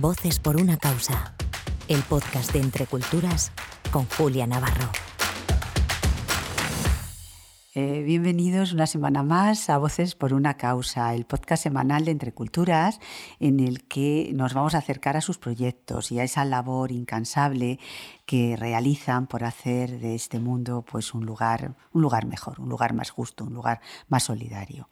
Voces por una causa. El podcast de Entre Culturas con Julia Navarro. Eh, bienvenidos una semana más a Voces por una causa, el podcast semanal de Entre Culturas en el que nos vamos a acercar a sus proyectos y a esa labor incansable que realizan por hacer de este mundo pues un lugar, un lugar mejor, un lugar más justo, un lugar más solidario.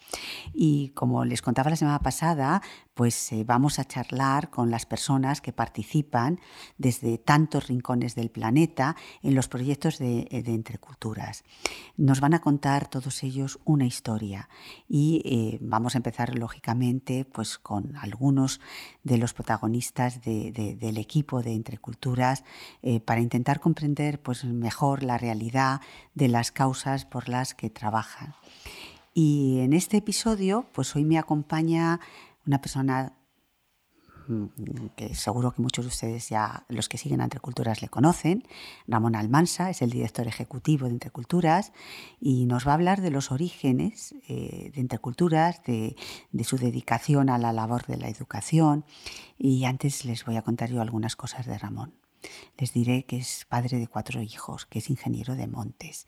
Y como les contaba la semana pasada, pues eh, vamos a charlar con las personas que participan desde tantos rincones del planeta en los proyectos de, eh, de Entreculturas. Nos van a contar todos ellos una historia y eh, vamos a empezar lógicamente pues con algunos de los protagonistas de, de, del equipo de Entreculturas para intentar comprender pues, mejor la realidad de las causas por las que trabajan. Y en este episodio, pues hoy me acompaña una persona mm, que seguro que muchos de ustedes ya, los que siguen Entre Culturas, le conocen. Ramón Almansa es el director ejecutivo de Entre Culturas y nos va a hablar de los orígenes eh, de Entre Culturas, de, de, su dedicación a la labor de la educación. Y antes les voy a contar yo algunas cosas de Ramón. Les diré que es padre de cuatro hijos, que es ingeniero de montes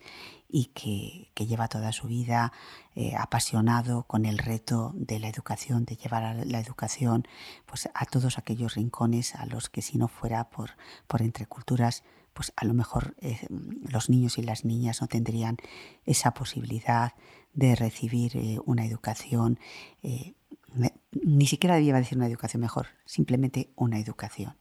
y que, lleva toda su vida eh, apasionado con el reto de la educación, de llevar la educación pues, a todos aquellos rincones a los que si no fuera por, por entre culturas, pues a lo mejor eh, los niños y las niñas no tendrían esa posibilidad de recibir eh, una educación ni siquiera debía decir una educación mejor, simplemente una educación.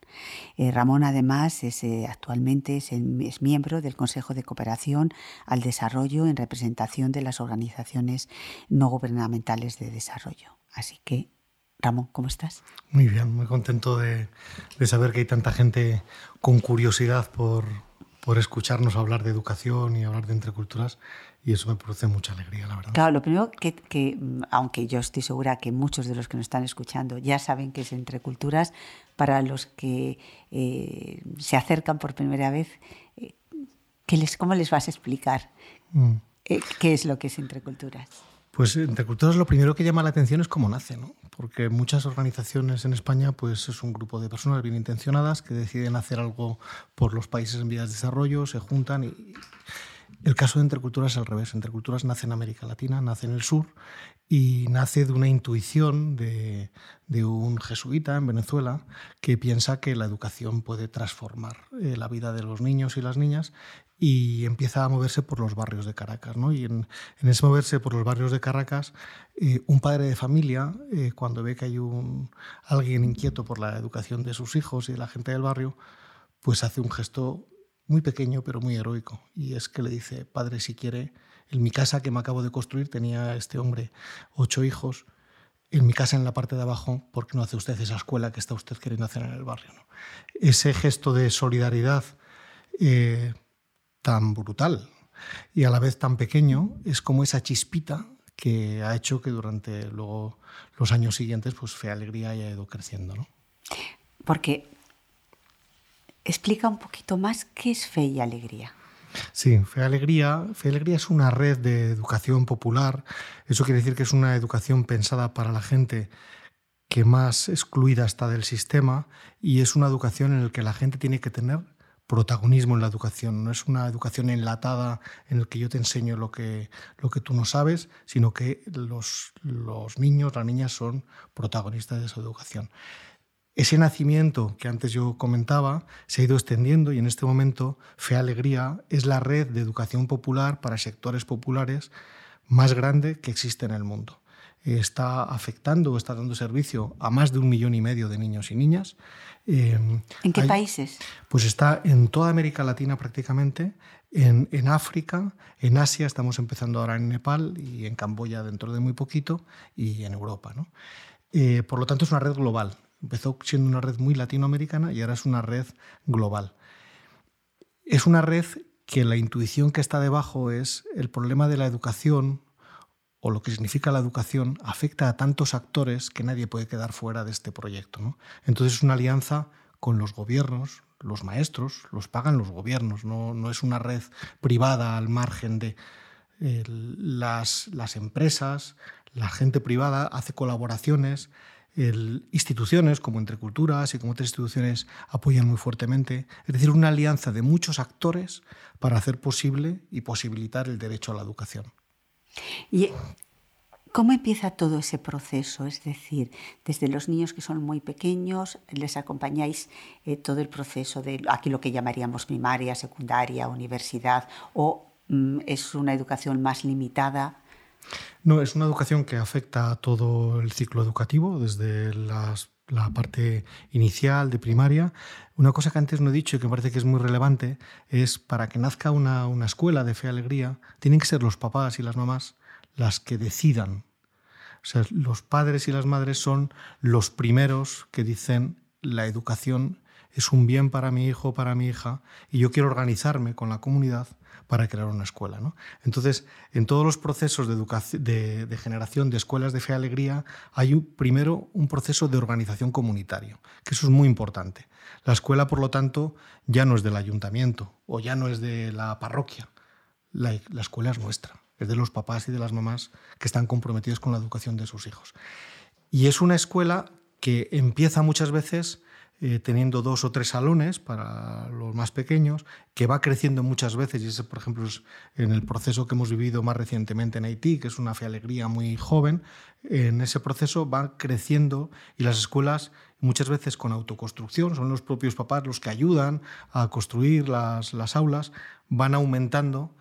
Eh, Ramón además es, eh, actualmente es, miembro del Consejo de Cooperación al Desarrollo en representación de las organizaciones no gubernamentales de desarrollo. Así que, Ramón, ¿cómo estás? Muy bien, muy contento de saber que hay tanta gente con curiosidad por, por escucharnos hablar de educación y hablar de entreculturas y eso me produce mucha alegría, la verdad. Claro, lo primero que, que, aunque yo estoy segura que muchos de los que nos están escuchando ya saben que es entre culturas, para los que eh, se acercan por primera vez, eh, ¿qué les, ¿cómo les vas a explicar mm. eh, qué es lo que es entre culturas? Pues entre culturas lo primero que llama la atención es cómo nace, ¿no? porque muchas organizaciones en España pues es un grupo de personas bien intencionadas que deciden hacer algo por los países en vías de desarrollo, se juntan y el caso de Entreculturas es al revés. Entreculturas nace en América Latina, nace en el sur y nace de una intuición de, de un jesuita en Venezuela que piensa que la educación puede transformar eh, la vida de los niños y las niñas y empieza a moverse por los barrios de Caracas. ¿no? Y en, en, ese moverse por los barrios de Caracas, eh, un padre de familia, eh, cuando ve que hay un, alguien inquieto por la educación de sus hijos y de la gente del barrio, pues hace un gesto muy pequeño pero muy heroico. Y es que le dice, padre, si quiere, en mi casa que me acabo de construir tenía este hombre ocho hijos, en mi casa en la parte de abajo, ¿por qué no hace usted esa escuela que está usted queriendo hacer en el barrio? ¿no? Ese gesto de solidaridad eh, tan brutal y a la vez tan pequeño es como esa chispita que ha hecho que durante luego los años siguientes pues Fe Alegría haya ido creciendo. ¿no? Porque explica un poquito más qué es Fe y Alegría. Sí, Fe Alegría, Fe Alegría es una red de educación popular. Eso quiere decir que es una educación pensada para la gente que más excluida está del sistema y es una educación en la que la gente tiene que tener protagonismo en la educación. No es una educación enlatada en la que yo te enseño lo que, lo que tú no sabes, sino que los, los niños, las niñas son protagonistas de esa educación. Ese nacimiento que antes yo comentaba se ha ido extendiendo y en este momento Fe Alegría es la red de educación popular para sectores populares más grande que existe en el mundo. Está afectando o está dando servicio a más de un millón y medio de niños y niñas. Eh, ¿En qué hay, países? Pues está en toda América Latina prácticamente, en, en, África, en Asia, estamos empezando ahora en Nepal y en Camboya dentro de muy poquito y en Europa. ¿no? Eh, por lo tanto es una red global. Empezó siendo una red muy latinoamericana y ahora es una red global. Es una red que la intuición que está debajo es el problema de la educación o lo que significa la educación afecta a tantos actores que nadie puede quedar fuera de este proyecto. ¿no? Entonces es una alianza con los gobiernos, los maestros, los pagan los gobiernos, no, no es una red privada al margen de eh, las, las empresas, la gente privada hace colaboraciones, instituciones como Entre Culturas y como otras instituciones apoyan muy fuertemente. Es decir, una alianza de muchos actores para hacer posible y posibilitar el derecho a la educación. ¿Y cómo empieza todo ese proceso? Es decir, desde los niños que son muy pequeños, les acompañáis eh, todo el proceso de aquí lo que llamaríamos primaria, secundaria, universidad, o mm, es una educación más limitada no, es una educación que afecta a todo el ciclo educativo, desde la parte inicial de primaria. Una cosa que antes no he dicho y que me parece que es muy relevante es para que nazca una, una escuela de fe y alegría, tienen que ser los papás y las mamás las que decidan. O sea, los padres y las madres son los primeros que dicen la educación es un bien para mi hijo, para mi hija, y yo quiero organizarme con la comunidad para crear una escuela. Entonces, en todos los procesos de, de, generación de escuelas de fe y alegría, hay primero un proceso de organización comunitario, que eso es muy importante. La escuela, por lo tanto, ya no es del ayuntamiento o ya no es de la parroquia. La escuela es nuestra, es de los papás y de las mamás que están comprometidos con la educación de sus hijos. Y es una escuela que empieza muchas veces eh, teniendo dos o tres salones para los más pequeños, que va creciendo muchas veces, y ese, por ejemplo, es en el proceso que hemos vivido más recientemente en Haití, que es una fe alegría muy joven, en ese proceso va creciendo y las escuelas muchas veces con autoconstrucción, son los propios papás los que ayudan a construir las, las aulas, van aumentando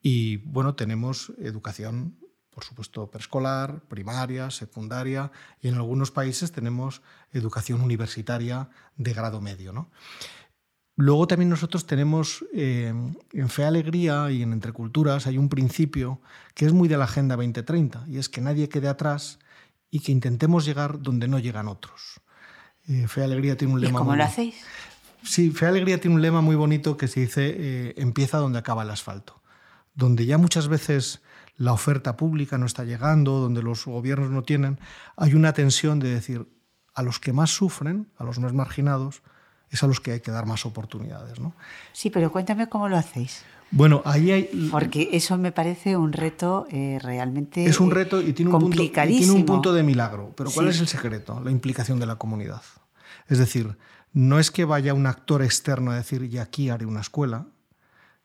y bueno, tenemos educación por supuesto, preescolar, primaria, secundaria y en algunos países tenemos educación universitaria de grado medio. ¿no? Luego también nosotros tenemos eh, en Fe Alegría y en Entre Culturas hay un principio que es muy de la Agenda 2030 y es que nadie quede atrás y que intentemos llegar donde no llegan otros. Eh, Fe Alegría tiene un lema. ¿Y cómo lo hacéis? Sí, Fe Alegría tiene un lema muy bonito que se dice eh, empieza donde acaba el asfalto. Donde ya muchas veces la oferta pública no está llegando, donde los gobiernos no tienen, hay una tensión de decir, a los que más sufren, a los más marginados, es a los que hay que dar más oportunidades. ¿no? Sí, pero cuéntame cómo lo hacéis. Bueno, ahí hay... Porque eso me parece un reto eh, realmente Es un reto y tiene un, punto, tiene un punto de milagro. Pero ¿cuál es el secreto? La implicación de la comunidad. Es decir, no es que vaya un actor externo a decir, y aquí haré una escuela,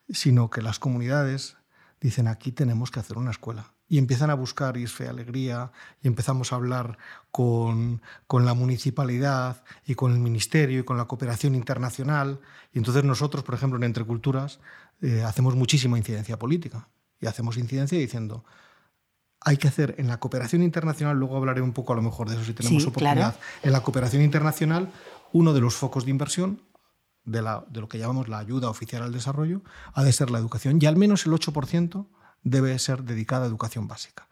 sino que las comunidades dicen aquí tenemos que hacer una escuela. Y empiezan a buscar ISFE Alegría y empezamos a hablar con, con, la municipalidad y con el ministerio y con la cooperación internacional. Y entonces nosotros, por ejemplo, en Entre Culturas, eh, hacemos muchísima incidencia política. Y hacemos incidencia diciendo, hay que hacer en la cooperación internacional, luego hablaré un poco a lo mejor de eso si tenemos oportunidad, en la cooperación internacional, uno de los focos de inversión de, lo que llamamos la ayuda oficial al desarrollo ha de ser la educación y al menos el 8% debe ser dedicada a educación básica.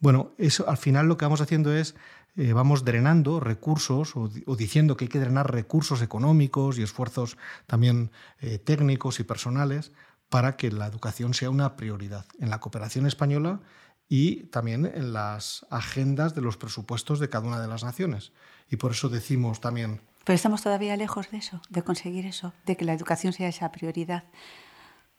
Bueno, eso al final lo que vamos haciendo es eh, vamos drenando recursos o, diciendo que hay que drenar recursos económicos y esfuerzos también eh, técnicos y personales para que la educación sea una prioridad en la cooperación española y también en las agendas de los presupuestos de cada una de las naciones. Y por eso decimos también pero estamos todavía lejos de eso, de conseguir eso, de que la educación sea esa prioridad.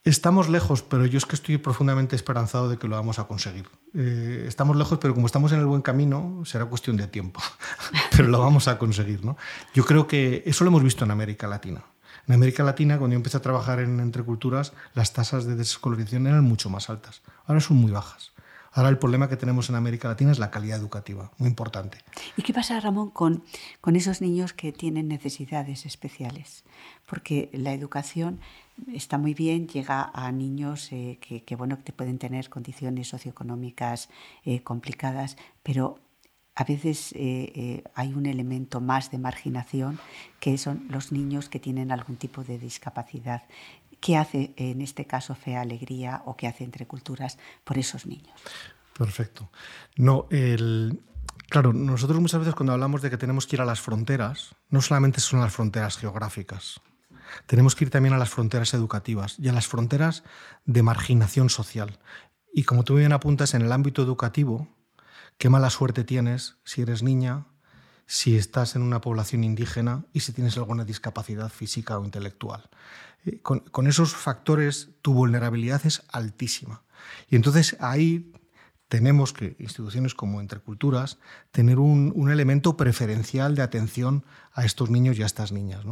Estamos lejos, pero yo es que estoy profundamente esperanzado de que lo vamos a conseguir. Eh, estamos lejos, pero como estamos en el buen camino, será cuestión de tiempo. pero lo vamos a conseguir. ¿no? Yo creo que eso lo hemos visto en América Latina. En América Latina, cuando yo empecé a trabajar en Entre Culturas, las tasas de desescolarización eran mucho más altas. Ahora son muy bajas. Ahora el problema que tenemos en América Latina es la calidad educativa, muy importante. ¿Y qué pasa, Ramón, con, con esos niños que tienen necesidades especiales? Porque la educación está muy bien, llega a niños eh, que, bueno, que pueden tener condiciones socioeconómicas eh, complicadas, pero a veces eh, hay un elemento más de marginación que son los niños que tienen algún tipo de discapacidad. ¿Qué hace en este caso Fe Alegría o qué hace Entre Culturas por esos niños? Perfecto. No, el, claro, nosotros muchas veces cuando hablamos de que tenemos que ir a las fronteras, no solamente son las fronteras geográficas, tenemos que ir también a las fronteras educativas y a las fronteras de marginación social. Y como tú bien apuntas, en el ámbito educativo, qué mala suerte tienes si eres niña, si estás en una población indígena y si tienes alguna discapacidad física o intelectual. Eh, con, esos factores tu vulnerabilidad es altísima. Y entonces ahí tenemos que, instituciones como Entre Culturas, tener un, elemento preferencial de atención a estos niños y a estas niñas.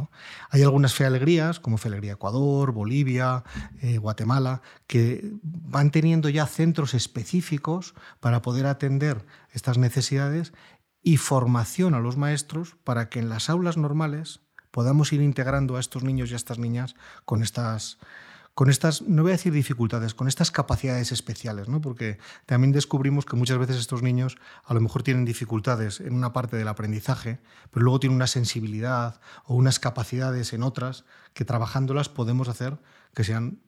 Hay algunas fe alegrías, como Fe Alegría Ecuador, Bolivia, eh, Guatemala, que van teniendo ya centros específicos para poder atender estas necesidades y formación a los maestros para que en las aulas normales podamos ir integrando a estos niños y a estas niñas con estas con estas, no voy a decir dificultades, con estas capacidades especiales, ¿no? porque también descubrimos que muchas veces estos niños a lo mejor tienen dificultades en una parte del aprendizaje, pero luego tienen una sensibilidad o unas capacidades en otras que trabajándolas podemos hacer que sean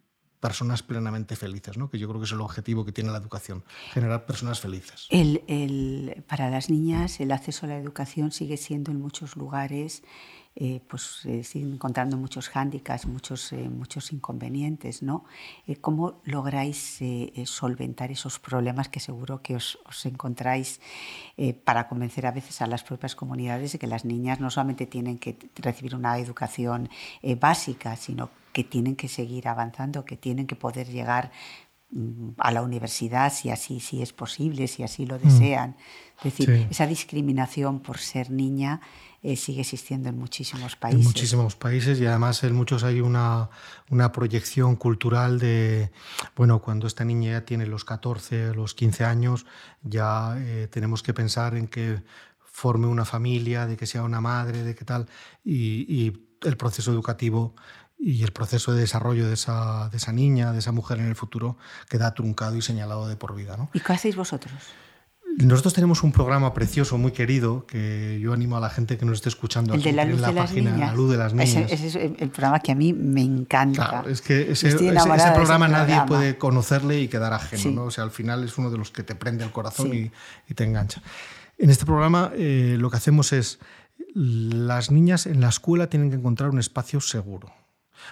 personas plenamente felices, ¿no? que yo creo que es el objetivo que tiene la educación, generar personas felices. para las niñas el acceso a la educación sigue siendo en muchos lugares eh, pues eh, encontrando muchos hándicaps, muchos, eh, muchos inconvenientes, ¿no? ¿Cómo lográis solventar esos problemas que seguro que os, os encontráis para convencer a veces a las propias comunidades de que las niñas no solamente tienen que recibir una educación básica, sino que tienen que seguir avanzando, que tienen que poder llegar mm, a la universidad si así si es posible, si así lo mm. desean. Es decir, esa discriminación por ser niña eh, sigue existiendo en muchísimos países. En muchísimos países y además en muchos hay una, una proyección cultural de, bueno, cuando esta niña ya tiene los 14, los 15 años, ya eh, tenemos que pensar en que forme una familia, de que sea una madre, de qué tal, y, y el proceso educativo y el proceso de desarrollo de esa, de esa, niña, de esa mujer en el futuro, queda truncado y señalado de por vida. ¿no? ¿Y qué hacéis vosotros? Nosotros tenemos un programa precioso, muy querido, que yo animo a la gente que nos esté escuchando el de la luz en la página La Luz de las Niñas. Ese, es el programa que a mí me encanta. Claro, es que ese, programa nadie puede conocerle y quedar ajeno. ¿no? O sea, al final es uno de los que te prende el corazón y, te engancha. En este programa eh, lo que hacemos es, las niñas en la escuela tienen que encontrar un espacio seguro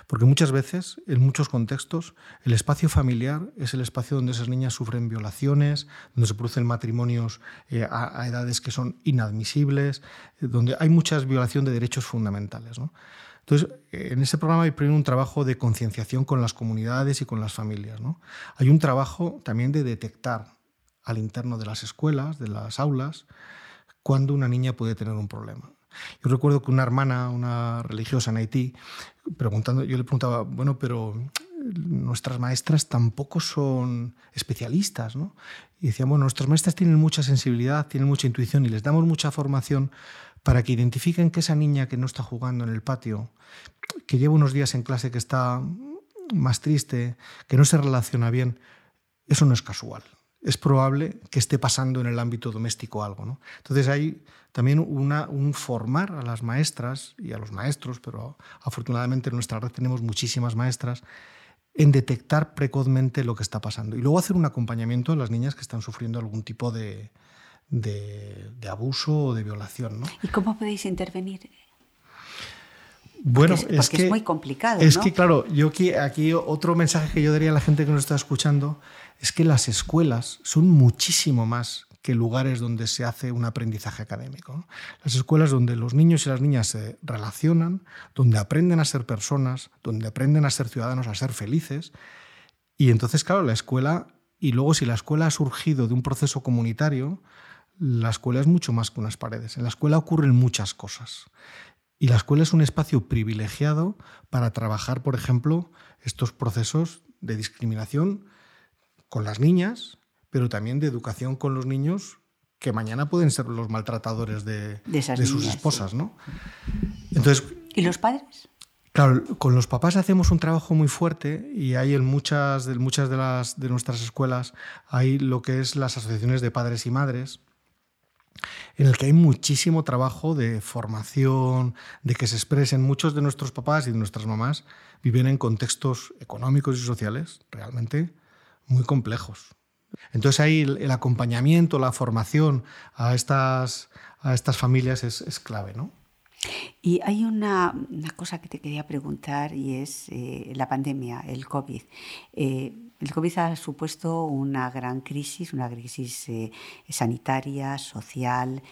porque muchas veces, en muchos contextos, el espacio familiar es el espacio donde esas niñas sufren violaciones, donde se producen matrimonios eh, a, edades que son inadmisibles, eh, donde hay mucha violación de derechos fundamentales. Entonces, en ese programa hay primero un trabajo de concienciación con las comunidades y con las familias. Hay un trabajo también de detectar al interno de las escuelas, de las aulas, cuando una niña puede tener un problema. Yo recuerdo que una hermana, una religiosa en Haití, preguntando, yo le preguntaba, bueno, pero nuestras maestras tampoco son especialistas, ¿no? Y decían, bueno, nuestras maestras tienen mucha sensibilidad, tienen mucha intuición y les damos mucha formación para que identifiquen que esa niña que no está jugando en el patio, que lleva unos días en clase que está más triste, que no se relaciona bien, eso no es casual es probable que esté pasando en el ámbito doméstico algo. ¿no? Entonces hay también una, un formar a las maestras y a los maestros, pero afortunadamente en nuestra red tenemos muchísimas maestras, en detectar precozmente lo que está pasando. Y luego hacer un acompañamiento a las niñas que están sufriendo algún tipo de, de, abuso o de violación. ¿no? ¿Y cómo podéis intervenir? Bueno, es, que, es muy complicado. Es que, claro, yo aquí, aquí otro mensaje que yo daría a la gente que nos está escuchando es que las escuelas son muchísimo más que lugares donde se hace un aprendizaje académico. Las escuelas donde los niños y las niñas se relacionan, donde aprenden a ser personas, donde aprenden a ser ciudadanos, a ser felices. Y entonces, claro, la escuela, y luego si la escuela ha surgido de un proceso comunitario, la escuela es mucho más que unas paredes. En la escuela ocurren muchas cosas. Y la escuela es un espacio privilegiado para trabajar, por ejemplo, estos procesos de discriminación con las niñas, pero también de educación con los niños que mañana pueden ser los maltratadores de, sus esposas, ¿no? Entonces, ¿Y los padres? Claro, con los papás hacemos un trabajo muy fuerte y hay en muchas de, muchas de, las, de nuestras escuelas hay lo que es las asociaciones de padres y madres, en el que hay muchísimo trabajo de formación, de que se expresen. Muchos de nuestros papás y de nuestras mamás viven en contextos económicos y sociales realmente muy complejos. Entonces ahí el, acompañamiento, la formación a estas, a estas familias es, clave, ¿no? Y hay una, cosa que te quería preguntar y es eh, la pandemia, el COVID. Eh, el COVID ha supuesto una gran crisis, una crisis eh, sanitaria, social,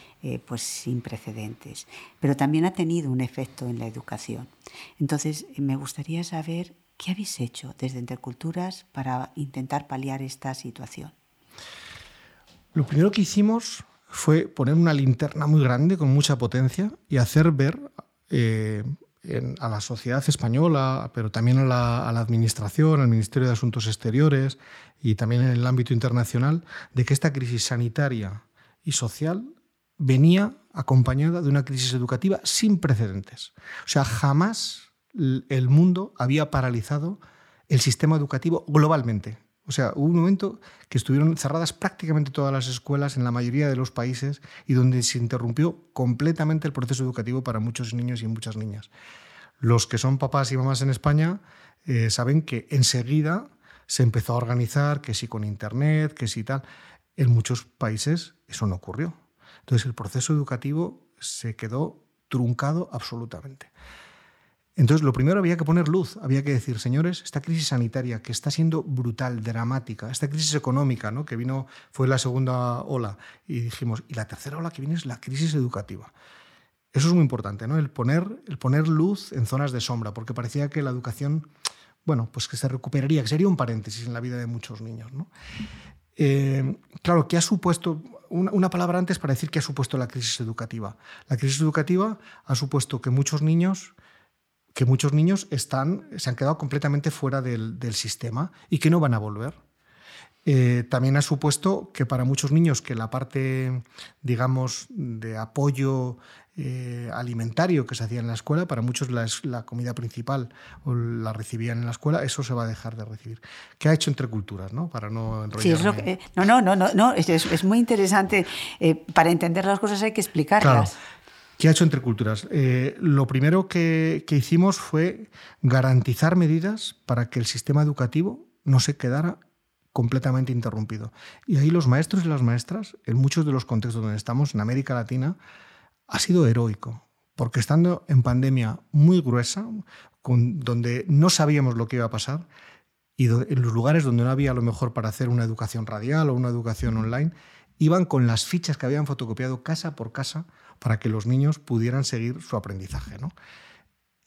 pues sin precedentes, pero también ha tenido un efecto en la educación. Entonces, me gustaría saber ¿Qué habéis hecho desde Interculturas para intentar paliar esta situación? Lo primero que hicimos fue poner una linterna muy grande con mucha potencia y hacer ver eh, a la sociedad española, pero también a la, Administración, al Ministerio de Asuntos Exteriores y también en el ámbito internacional, de que esta crisis sanitaria y social venía acompañada de una crisis educativa sin precedentes. O sea, jamás el mundo había paralizado el sistema educativo globalmente. O sea, hubo un momento que estuvieron cerradas prácticamente todas las escuelas en la mayoría de los países y donde se interrumpió completamente el proceso educativo para muchos niños y muchas niñas. Los que son papás y mamás en España eh, saben que enseguida se empezó a organizar, que sí con Internet, que sí tal. En muchos países eso no ocurrió. Entonces el proceso educativo se quedó truncado absolutamente. Entonces, lo primero había que poner luz, había que decir, señores, esta crisis sanitaria que está siendo brutal, dramática, esta crisis económica, ¿no? que vino, fue la segunda ola, y dijimos, y la tercera ola que viene es la crisis educativa. Eso es muy importante, ¿no? el, poner, el poner luz en zonas de sombra, porque parecía que la educación, bueno, pues que se recuperaría, que sería un paréntesis en la vida de muchos niños. ¿no? Eh, claro, ¿qué ha supuesto? Una, una, palabra antes para decir qué ha supuesto la crisis educativa. La crisis educativa ha supuesto que muchos niños que muchos niños están, se han quedado completamente fuera del, sistema y que no van a volver. Eh, también ha supuesto que para muchos niños que la parte, digamos, de apoyo eh, alimentario que se hacía en la escuela, para muchos la, la, comida principal o la recibían en la escuela, eso se va a dejar de recibir. ¿Qué ha hecho entre culturas, no? Para no Sí, es no, no, no, no, es, es, muy interesante. Eh, para entender las cosas hay que explicarlas. ¿Qué ha hecho Entre Culturas? Eh, lo primero que, hicimos fue garantizar medidas para que el sistema educativo no se quedara completamente interrumpido. Y ahí los maestros y las maestras, en muchos de los contextos donde estamos, en América Latina, ha sido heroico, porque estando en pandemia muy gruesa, donde no sabíamos lo que iba a pasar, y en los lugares donde no había lo mejor para hacer una educación radial o una educación online, iban con las fichas que habían fotocopiado casa por casa para que los niños pudieran seguir su aprendizaje. ¿no?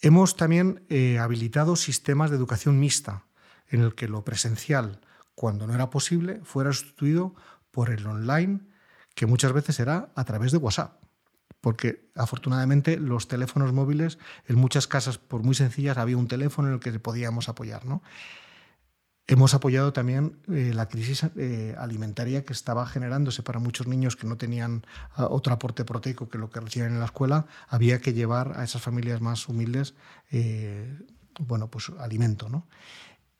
Hemos también eh, habilitado sistemas de educación mixta, en el que lo presencial, cuando no era posible, fuera sustituido por el online, que muchas veces era a través de WhatsApp. Porque afortunadamente los teléfonos móviles, en muchas casas, por muy sencillas, había un teléfono en el que podíamos apoyar. ¿no? Hemos apoyado también eh, la crisis eh, alimentaria que estaba generándose para muchos niños que no tenían ah, otro aporte proteico que lo que recibían en la escuela. Había que llevar a esas familias más humildes eh, bueno, pues, alimento. ¿no?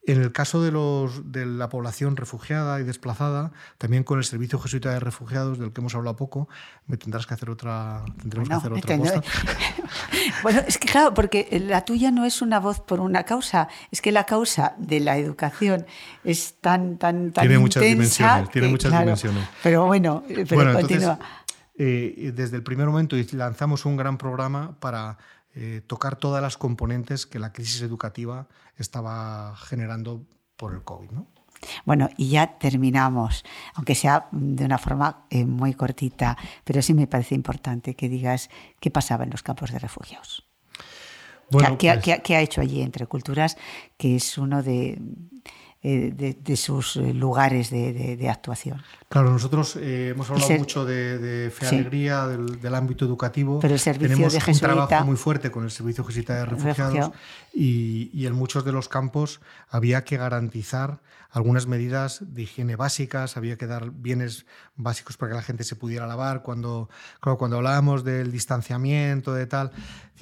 En el caso de, los, de la población refugiada y desplazada, también con el Servicio Jesuita de Refugiados, del que hemos hablado poco, me tendrás que hacer otra, tendremos que hacer otra posta. bueno, es que claro, porque la tuya no es una voz por una causa, es que la causa de la educación es tan, tan, tan Tiene muchas dimensiones, tiene muchas dimensiones. Pero bueno, pero continúa. Eh, desde el primer momento lanzamos un gran programa para eh, tocar todas las componentes que la crisis educativa estaba generando por el COVID. ¿no? Bueno, y ya terminamos, aunque sea de una forma eh, muy cortita, pero sí me parece importante que digas qué pasaba en los campos de refugiados. Bueno, ¿Qué, pues ¿qué, ha hecho allí entre culturas? Que es uno de, eh, de, sus eh, lugares de, actuación. Claro, nosotros eh, hemos hablado mucho de, fe alegría, del, ámbito educativo. Pero el servicio Tenemos de un trabajo muy fuerte con el servicio jesuita de refugiados y, y, en muchos de los campos había que garantizar algunas medidas de higiene básicas, había que dar bienes básicos para que la gente se pudiera lavar. Cuando, cuando hablábamos del distanciamiento, de tal,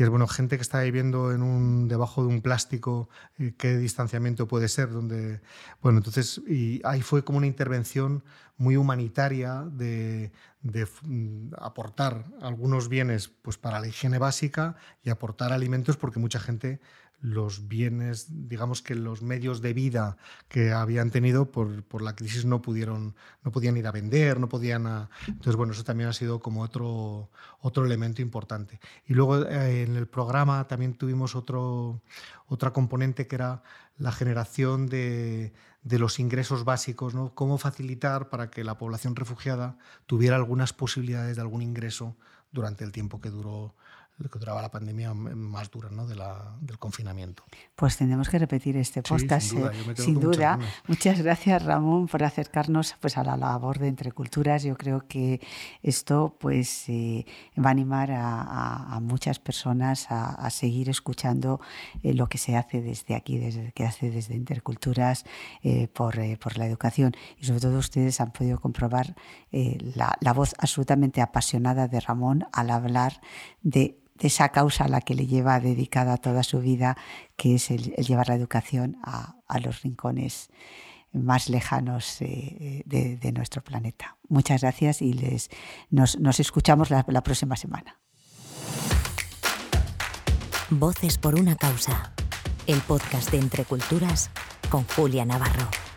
es bueno, gente que está viviendo en un, debajo de un plástico, eh, ¿qué distanciamiento puede ser? Donde, bueno, entonces, y ahí fue como una intervención muy humanitaria de, de mm, aportar algunos bienes pues, para la higiene básica y aportar alimentos porque mucha gente los bienes, digamos que los medios de vida que habían tenido por, por, la crisis no pudieron, no podían ir a vender, no podían... Entonces, bueno, eso también ha sido como otro, otro elemento importante. Y luego eh, en el programa también tuvimos otro, otra componente que era la generación de, de los ingresos básicos, ¿no? Cómo facilitar para que la población refugiada tuviera algunas posibilidades de algún ingreso durante el tiempo que duró lo que duraba la pandemia más dura ¿no? de la, del confinamiento. Pues tenemos que repetir este podcast, sin duda. Muchas, gracias, Ramón, por acercarnos pues, a la labor de Entre Culturas. Yo creo que esto pues, eh, va a animar a, muchas personas a, seguir escuchando eh, lo que se hace desde aquí, desde que hace desde Interculturas eh, por, por, la educación. Y sobre todo ustedes han podido comprobar la, la voz absolutamente apasionada de Ramón al hablar de de esa causa a la que le lleva dedicada toda su vida, que es el, llevar la educación a, los rincones más lejanos eh, de, nuestro planeta. Muchas gracias y les, nos, escuchamos la, la próxima semana. Voces por una causa, el podcast de Entre Culturas con Julia Navarro.